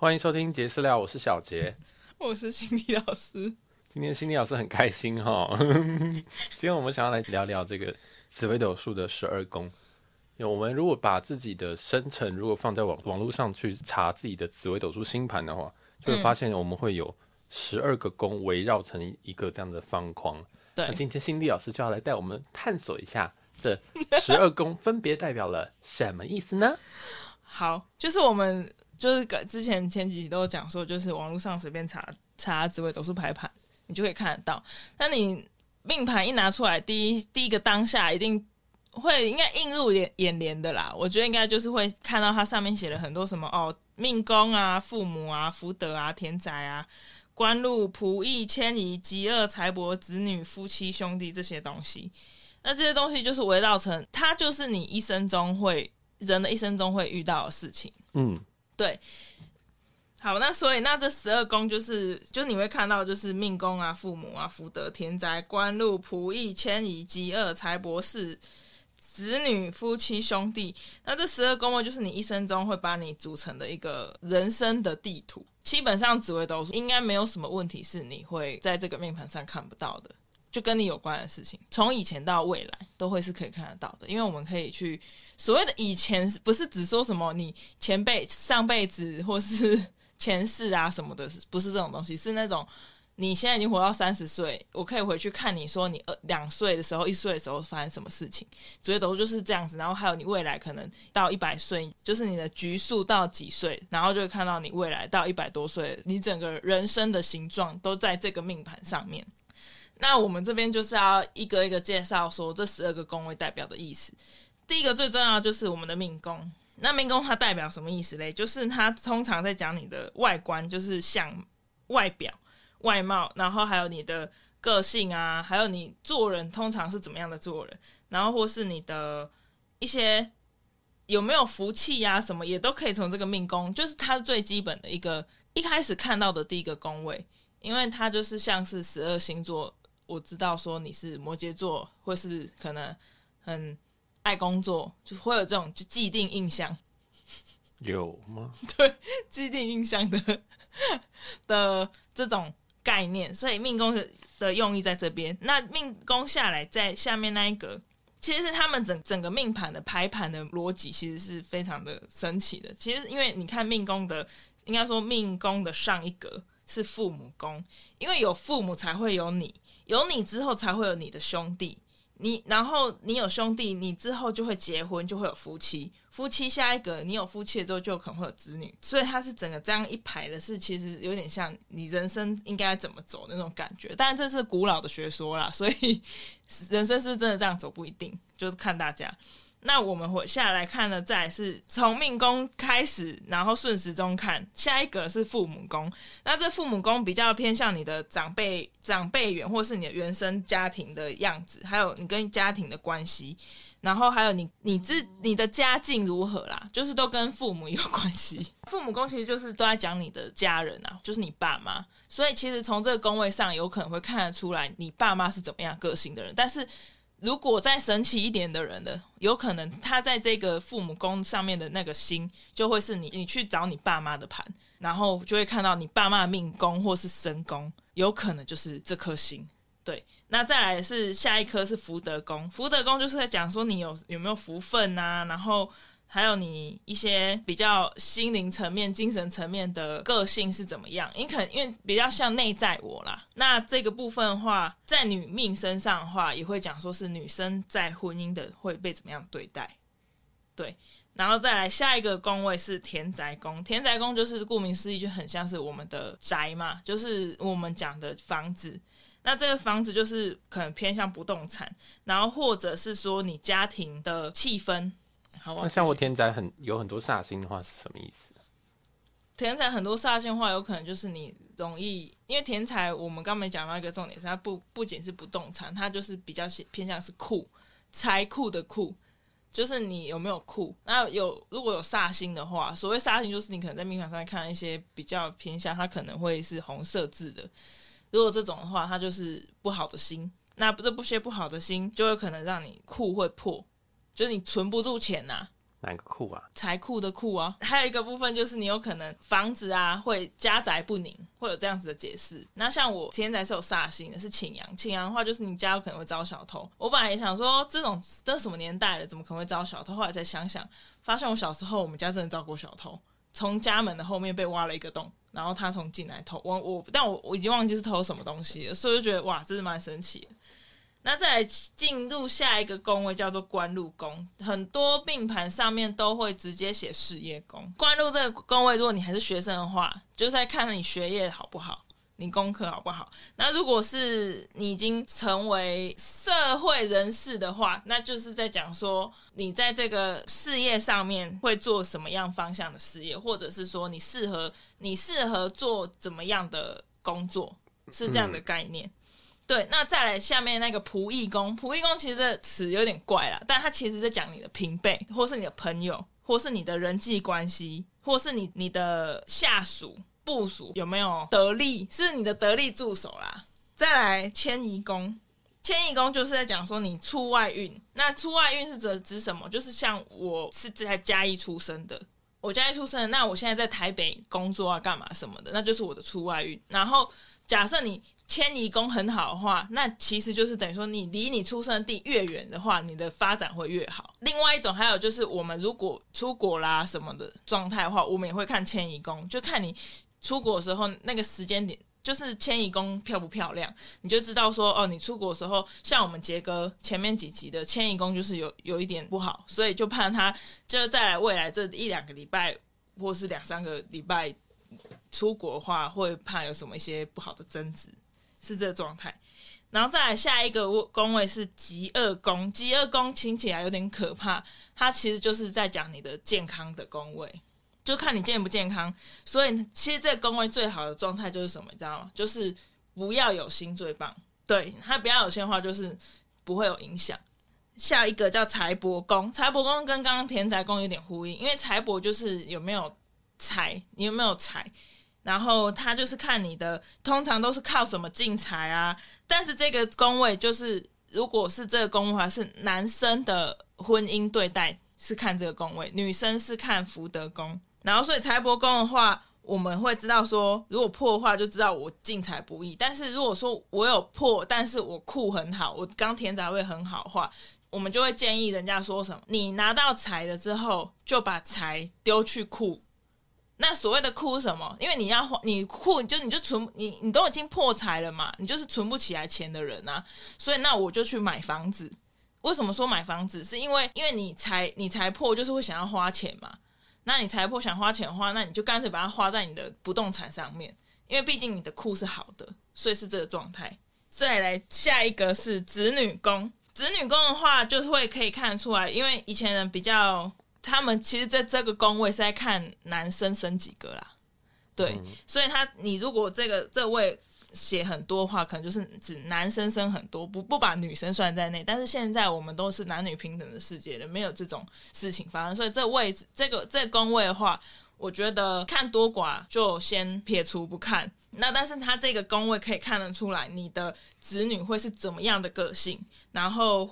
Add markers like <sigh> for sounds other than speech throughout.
欢迎收听杰私聊，我是小杰，我是心理老师。今天心理老师很开心哈，<laughs> 今天我们想要来聊聊这个紫微斗数的十二宫。我们如果把自己的生辰如果放在网网络上去查自己的紫微斗数星盘的话，就会发现我们会有十二个宫围绕成一个这样的方框。对，那今天心理老师就要来带我们探索一下这十二宫分别代表了什么意思呢？<laughs> 好，就是我们就是之前前几集都有讲说，就是网络上随便查查紫微斗数排盘，你就可以看得到。那你命盘一拿出来，第一第一个当下一定会应该映入眼眼帘的啦。我觉得应该就是会看到它上面写了很多什么哦，命宫啊、父母啊、福德啊、田宅啊、官禄、仆役、迁移、疾厄、财帛、子女、夫妻、兄弟这些东西。那这些东西就是围绕成，它就是你一生中会。人的一生中会遇到的事情，嗯，对。好，那所以那这十二宫就是，就你会看到就是命宫啊、父母啊、福德、田宅、官禄、仆役、迁移、疾厄、财帛、士、子女、夫妻、兄弟。那这十二宫位就是你一生中会把你组成的一个人生的地图。基本上紫微斗数应该没有什么问题是你会在这个命盘上看不到的。就跟你有关的事情，从以前到未来都会是可以看得到的，因为我们可以去所谓的以前，不是只说什么你前辈上辈子或是 <laughs> 前世啊什么的，不是这种东西，是那种你现在已经活到三十岁，我可以回去看你说你二两岁的时候、一岁的时候发生什么事情，所以都就是这样子。然后还有你未来可能到一百岁，就是你的局数到几岁，然后就会看到你未来到一百多岁，你整个人生的形状都在这个命盘上面。那我们这边就是要一个一个介绍，说这十二个宫位代表的意思。第一个最重要就是我们的命宫。那命宫它代表什么意思嘞？就是它通常在讲你的外观，就是像外表、外貌，然后还有你的个性啊，还有你做人通常是怎么样的做人，然后或是你的一些有没有福气呀、什么也都可以从这个命宫，就是它最基本的一个一开始看到的第一个宫位，因为它就是像是十二星座。我知道说你是摩羯座，或是可能很爱工作，就会有这种就既定印象。<laughs> 有吗？<laughs> 对，既定印象的的这种概念，所以命宫的的用意在这边。那命宫下来，在下面那一格，其实是他们整整个命盘的排盘的逻辑，其实是非常的神奇的。其实因为你看命宫的，应该说命宫的上一格是父母宫，因为有父母才会有你。有你之后才会有你的兄弟，你然后你有兄弟，你之后就会结婚，就会有夫妻，夫妻下一个你有夫妻了之后就可能会有子女，所以它是整个这样一排的，是其实有点像你人生应该怎么走那种感觉。但这是古老的学说啦，所以 <laughs> 人生是真的这样走不一定，就是看大家。那我们回下来看呢，再是从命宫开始，然后顺时钟看，下一个是父母宫。那这父母宫比较偏向你的长辈、长辈缘，或是你的原生家庭的样子，还有你跟家庭的关系，然后还有你你自你的家境如何啦，就是都跟父母有关系。<laughs> 父母宫其实就是都在讲你的家人啊，就是你爸妈。所以其实从这个宫位上，有可能会看得出来你爸妈是怎么样个性的人，但是。如果再神奇一点的人的，有可能他在这个父母宫上面的那个星，就会是你，你去找你爸妈的盘，然后就会看到你爸妈的命宫或是身宫，有可能就是这颗星。对，那再来是下一颗是福德宫，福德宫就是在讲说你有有没有福分啊，然后。还有你一些比较心灵层面、精神层面的个性是怎么样？你可能因为比较像内在我啦。那这个部分的话，在女命身上的话，也会讲说是女生在婚姻的会被怎么样对待。对，然后再来下一个宫位是田宅宫。田宅宫就是顾名思义，就很像是我们的宅嘛，就是我们讲的房子。那这个房子就是可能偏向不动产，然后或者是说你家庭的气氛。那像我田宅很有很多煞星的话是什么意思？田宅很多煞星的话，有可能就是你容易，因为田宅我们刚没讲到一个重点是，它不不仅是不动产，它就是比较偏向是库财库的库，就是你有没有库。那有如果有煞星的话，所谓煞星就是你可能在命盘上看一些比较偏向，它可能会是红色字的。如果这种的话，它就是不好的星。那这不些不好的星，就有可能让你库会破。就是你存不住钱呐、啊，哪个库啊？财库的库啊，还有一个部分就是你有可能房子啊会家宅不宁，会有这样子的解释。那像我现在是有煞星的，是擎羊，擎羊的话就是你家有可能会招小偷。我本来也想说这种都什么年代了，怎么可能会招小偷？后来再想想，发现我小时候我们家真的遭过小偷，从家门的后面被挖了一个洞，然后他从进来偷我我，但我我已经忘记是偷什么东西了，所以就觉得哇，真是蛮神奇的。那再来进入下一个宫位叫做官禄宫，很多命盘上面都会直接写事业宫。官禄这个宫位，如果你还是学生的话，就是在看你学业好不好，你功课好不好。那如果是你已经成为社会人士的话，那就是在讲说你在这个事业上面会做什么样方向的事业，或者是说你适合你适合做怎么样的工作，是这样的概念。嗯对，那再来下面那个仆役工，仆役工其实这词有点怪啦，但它其实在讲你的平辈，或是你的朋友，或是你的人际关系，或是你你的下属、部属有没有得力，是你的得力助手啦。再来迁移宫，迁移宫就是在讲说你出外运，那出外运是指指什么？就是像我是在嘉义出生的，我嘉义出生，那我现在在台北工作啊，干嘛什么的，那就是我的出外运。然后假设你。迁移宫很好的话，那其实就是等于说，你离你出生地越远的话，你的发展会越好。另外一种还有就是，我们如果出国啦什么的状态的话，我们也会看迁移宫，就看你出国的时候那个时间点，就是迁移宫漂不漂亮，你就知道说哦，你出国的时候，像我们杰哥前面几集的迁移宫就是有有一点不好，所以就怕他就再来未来这一两个礼拜或是两三个礼拜出国的话，会怕有什么一些不好的争执。是这个状态，然后再来下一个宫位是极恶宫，极恶宫听起来有点可怕，它其实就是在讲你的健康的宫位，就看你健不健康。所以其实这个宫位最好的状态就是什么，你知道吗？就是不要有心最棒，对，它不要有心的话，就是不会有影响。下一个叫财帛宫，财帛宫跟刚刚田宅宫有点呼应，因为财帛就是有没有财，你有没有财。然后他就是看你的，通常都是靠什么进财啊？但是这个宫位就是，如果是这个宫位的话，是男生的婚姻对待是看这个宫位，女生是看福德宫。然后所以财帛宫的话，我们会知道说，如果破的话，就知道我进财不易。但是如果说我有破，但是我库很好，我刚田宅位很好的话，我们就会建议人家说什么：你拿到财了之后，就把财丢去库。那所谓的哭什么？因为你要花，你哭就你就存，你你都已经破财了嘛，你就是存不起来钱的人啊。所以那我就去买房子。为什么说买房子？是因为因为你财你财破就是会想要花钱嘛。那你财破想花钱的话，那你就干脆把它花在你的不动产上面，因为毕竟你的库是好的，所以是这个状态。再来下一个是子女宫，子女宫的话就是会可以看得出来，因为以前人比较。他们其实在这个工位是在看男生生几个啦，对，嗯、所以他你如果这个这位写很多的话，可能就是指男生生很多，不不把女生算在内。但是现在我们都是男女平等的世界了，没有这种事情发生，所以这位置这个这个宫位的话，我觉得看多寡就先撇除不看。那但是他这个宫位可以看得出来，你的子女会是怎么样的个性，然后。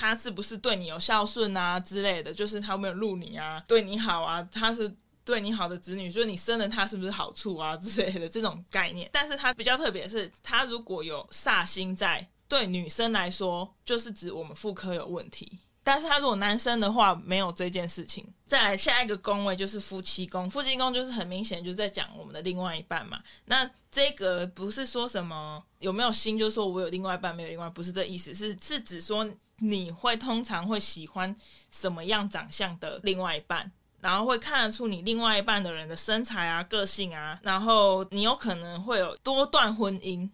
他是不是对你有孝顺啊之类的？就是他有没有录你啊，对你好啊？他是对你好的子女，就是你生了他是不是好处啊之类的这种概念。但是他比较特别是，他如果有煞星在，对女生来说就是指我们妇科有问题。但是他如果男生的话，没有这件事情。再来下一个宫位就是夫妻宫，夫妻宫就是很明显就是在讲我们的另外一半嘛。那这个不是说什么有没有心，就说我有另外一半没有另外，不是这意思，是是指说。你会通常会喜欢什么样长相的另外一半？然后会看得出你另外一半的人的身材啊、个性啊，然后你有可能会有多段婚姻。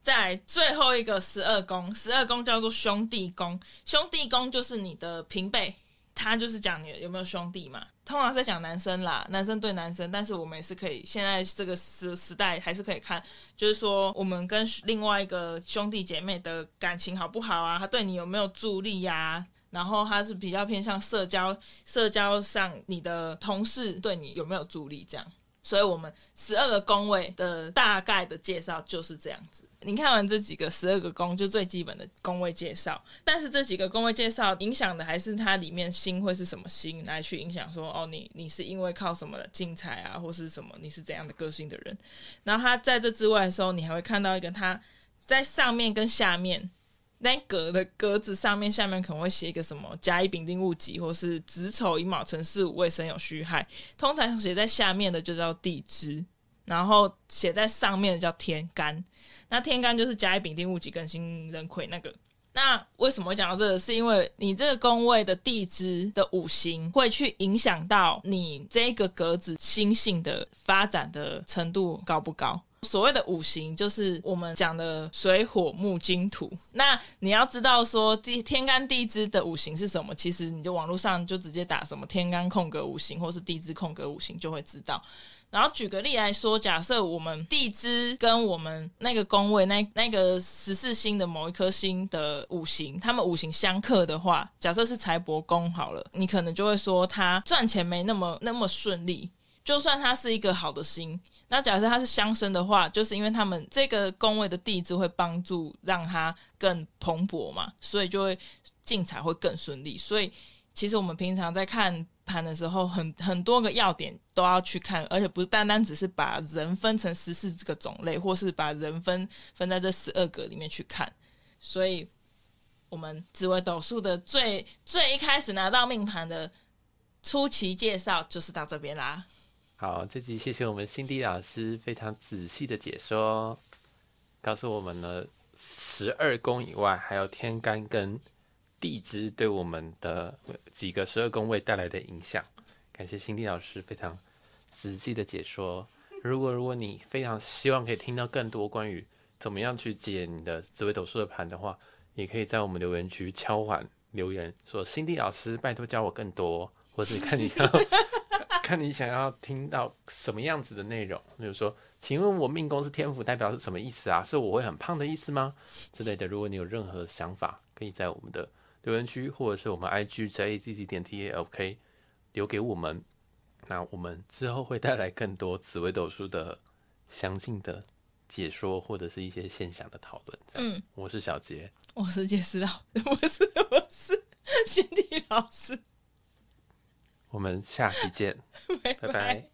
在最后一个十二宫，十二宫叫做兄弟宫，兄弟宫就是你的平辈。他就是讲你有没有兄弟嘛，通常在讲男生啦，男生对男生，但是我们也是可以，现在这个时时代还是可以看，就是说我们跟另外一个兄弟姐妹的感情好不好啊？他对你有没有助力呀、然后他是比较偏向社交，社交上你的同事对你有没有助力这样？所以我们十二个宫位的大概的介绍就是这样子。你看完这几个十二个宫，就最基本的宫位介绍。但是这几个宫位介绍影响的还是它里面星会是什么星来去影响说哦，你你是因为靠什么的精彩啊，或是什么？你是怎样的个性的人？然后它在这之外的时候，你还会看到一个它在上面跟下面。那格的格子上面、下面可能会写一个什么甲乙丙丁戊己，或是子丑寅卯辰巳午未申酉戌亥。通常写在下面的就叫地支，然后写在上面的叫天干。那天干就是甲乙丙丁戊己庚辛壬癸那个。那为什么会讲到这个？是因为你这个宫位的地支的五行会去影响到你这个格子星性的发展的程度高不高？所谓的五行就是我们讲的水火木金土。那你要知道说地天干地支的五行是什么，其实你就网络上就直接打什么天干空格五行，或是地支空格五行就会知道。然后举个例来说，假设我们地支跟我们那个宫位那那个十四星的某一颗星的五行，他们五行相克的话，假设是财帛宫好了，你可能就会说他赚钱没那么那么顺利。就算它是一个好的星，那假设它是相生的话，就是因为他们这个宫位的地支会帮助让它更蓬勃嘛，所以就会进财会更顺利。所以其实我们平常在看盘的时候，很很多个要点都要去看，而且不单单只是把人分成十四这个种类，或是把人分分在这十二个里面去看。所以，我们紫微斗数的最最一开始拿到命盘的初期介绍就是到这边啦。好，这集谢谢我们辛迪老师非常仔细的解说，告诉我们呢十二宫以外，还有天干跟地支对我们的几个十二宫位带来的影响。感谢辛迪老师非常仔细的解说。如果如果你非常希望可以听到更多关于怎么样去解你的紫微斗数的盘的话，也可以在我们留言区敲碗留言说：“辛迪老师，拜托教我更多。”或者看你想。看你想要听到什么样子的内容，比如说，请问我命宫是天府，代表是什么意思啊？是我会很胖的意思吗？之类的。如果你有任何想法，可以在我们的留言区，或者是我们 IG j a z z 点 t a l k 留给我们。那我们之后会带来更多紫微斗数的详尽的解说，或者是一些现象的讨论。嗯，我是小杰，我是杰斯老，<laughs> 我是我是辛蒂老师。我们下期见，<laughs> 拜拜。